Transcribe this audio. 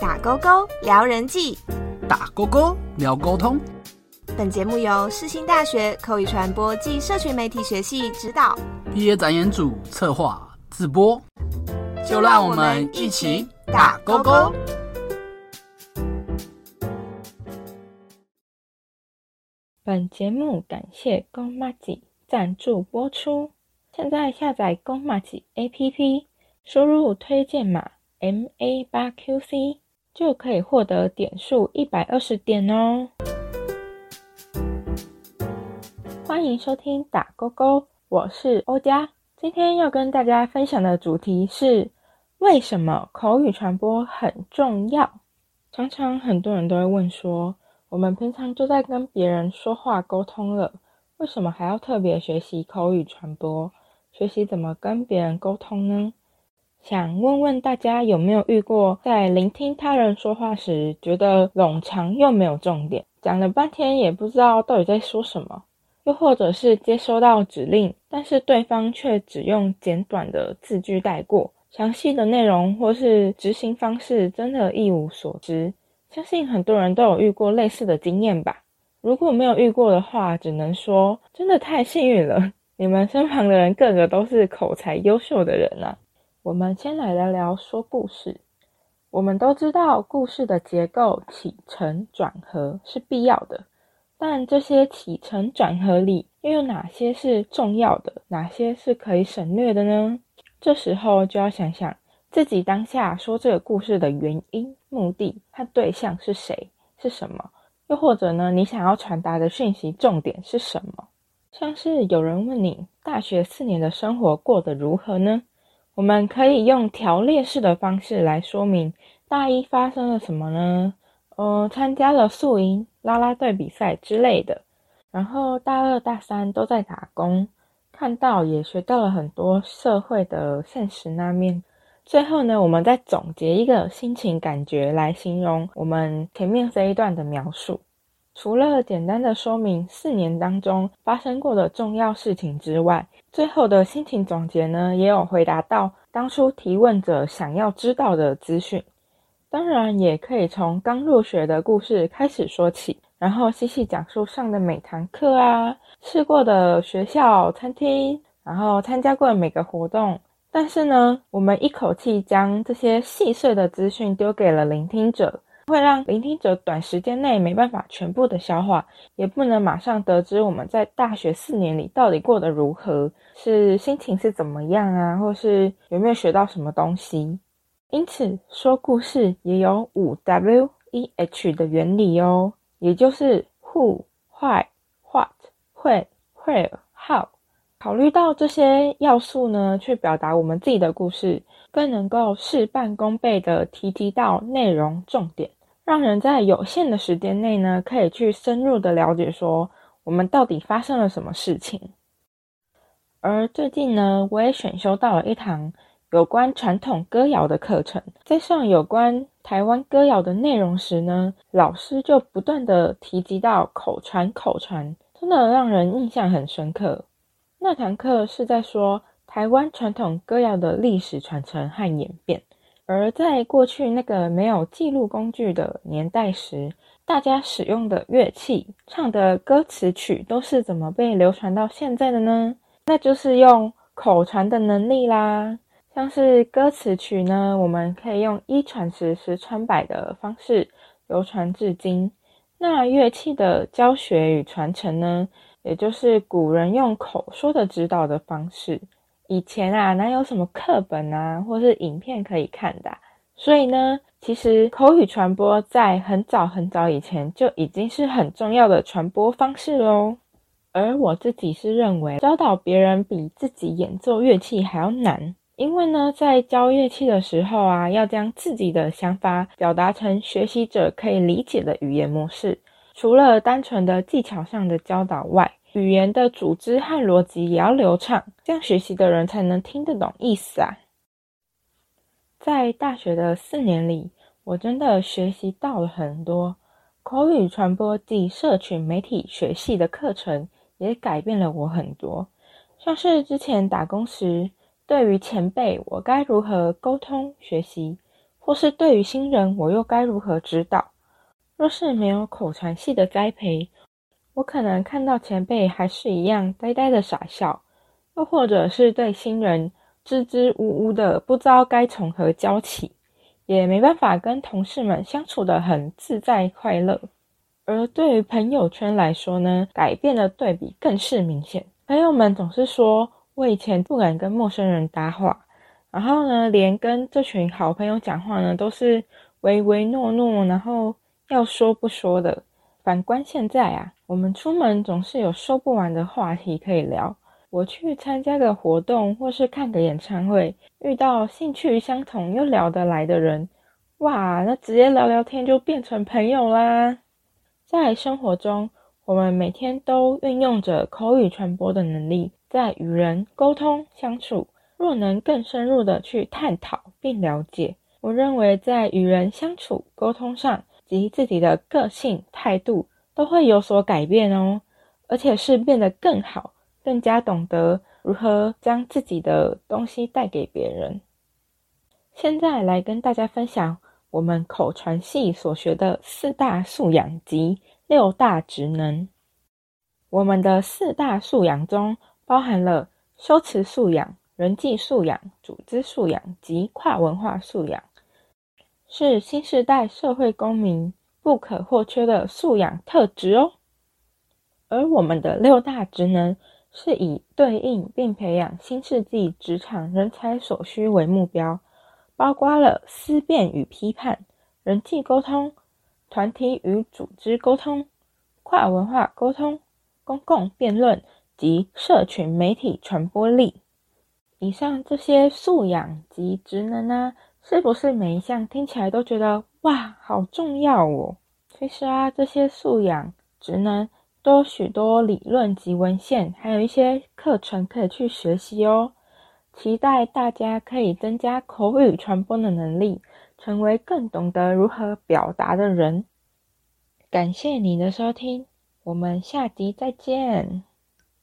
打勾勾聊人际，打勾勾聊沟通。本节目由世新大学口语传播暨社群媒体学系指导，毕业展演组策划自播。就让我们一起打勾勾。本节目感谢公妈吉赞助播出。现在下载公马吉 APP，输入推荐码 MA 八 QC，就可以获得点数一百二十点哦。欢迎收听打勾勾，我是欧佳。今天要跟大家分享的主题是为什么口语传播很重要。常常很多人都会问说。我们平常就在跟别人说话沟通了，为什么还要特别学习口语传播？学习怎么跟别人沟通呢？想问问大家有没有遇过，在聆听他人说话时，觉得冗长又没有重点，讲了半天也不知道到底在说什么？又或者是接收到指令，但是对方却只用简短的字句带过，详细的内容或是执行方式，真的一无所知。相信很多人都有遇过类似的经验吧。如果没有遇过的话，只能说真的太幸运了。你们身旁的人个个都是口才优秀的人啊。我们先来聊聊说故事。我们都知道故事的结构起承转合是必要的，但这些起承转合里又有哪些是重要的，哪些是可以省略的呢？这时候就要想想。自己当下说这个故事的原因、目的和对象是谁、是什么？又或者呢，你想要传达的讯息重点是什么？像是有人问你大学四年的生活过得如何呢？我们可以用条列式的方式来说明大一发生了什么呢？呃，参加了宿营、啦啦队比赛之类的。然后大二、大三都在打工，看到也学到了很多社会的现实那面。最后呢，我们再总结一个心情感觉来形容我们前面这一段的描述。除了简单的说明四年当中发生过的重要事情之外，最后的心情总结呢，也有回答到当初提问者想要知道的资讯。当然，也可以从刚入学的故事开始说起，然后细细讲述上的每堂课啊，去过的学校、餐厅，然后参加过的每个活动。但是呢，我们一口气将这些细碎的资讯丢给了聆听者，会让聆听者短时间内没办法全部的消化，也不能马上得知我们在大学四年里到底过得如何，是心情是怎么样啊，或是有没有学到什么东西。因此，说故事也有五 W E H 的原理哦，也就是 Who、Why、What、When、Where、How。考虑到这些要素呢，去表达我们自己的故事，更能够事半功倍的提及到内容重点，让人在有限的时间内呢，可以去深入的了解说我们到底发生了什么事情。而最近呢，我也选修到了一堂有关传统歌谣的课程，在上有关台湾歌谣的内容时呢，老师就不断的提及到口传口传，真的让人印象很深刻。那堂课是在说台湾传统歌谣的历史传承和演变，而在过去那个没有记录工具的年代时，大家使用的乐器、唱的歌词曲都是怎么被流传到现在的呢？那就是用口传的能力啦。像是歌词曲呢，我们可以用一传十，十传百的方式流传至今。那乐器的教学与传承呢？也就是古人用口说的指导的方式，以前啊哪有什么课本啊，或是影片可以看的，所以呢，其实口语传播在很早很早以前就已经是很重要的传播方式喽。而我自己是认为，教导别人比自己演奏乐器还要难，因为呢，在教乐器的时候啊，要将自己的想法表达成学习者可以理解的语言模式，除了单纯的技巧上的教导外，语言的组织和逻辑也要流畅，这样学习的人才能听得懂意思啊。在大学的四年里，我真的学习到了很多口语传播及社群媒体学系的课程，也改变了我很多。像是之前打工时，对于前辈我该如何沟通学习，或是对于新人，我又该如何指导？若是没有口传系的栽培，我可能看到前辈还是一样呆呆的傻笑，又或者是对新人支支吾吾的，不知道该从何教起，也没办法跟同事们相处的很自在快乐。而对于朋友圈来说呢，改变的对比更是明显。朋友们总是说我以前不敢跟陌生人搭话，然后呢，连跟这群好朋友讲话呢，都是唯唯诺诺，然后要说不说的。反观现在啊，我们出门总是有说不完的话题可以聊。我去参加个活动，或是看个演唱会，遇到兴趣相同又聊得来的人，哇，那直接聊聊天就变成朋友啦。在生活中，我们每天都运用着口语传播的能力，在与人沟通相处。若能更深入的去探讨并了解，我认为在与人相处沟通上。及自己的个性态度都会有所改变哦，而且是变得更好，更加懂得如何将自己的东西带给别人。现在来跟大家分享我们口传系所学的四大素养及六大职能。我们的四大素养中包含了修辞素养、人际素养、组织素养及跨文化素养。是新时代社会公民不可或缺的素养特质哦。而我们的六大职能是以对应并培养新世纪职场人才所需为目标，包括了思辨与批判、人际沟通、团体与组织沟通、跨文化沟通、公共辩论及社群媒体传播力。以上这些素养及职能呢？是不是每一项听起来都觉得哇，好重要哦？其实啊，这些素养、职能都有许多理论及文献，还有一些课程可以去学习哦。期待大家可以增加口语传播的能力，成为更懂得如何表达的人。感谢你的收听，我们下集再见。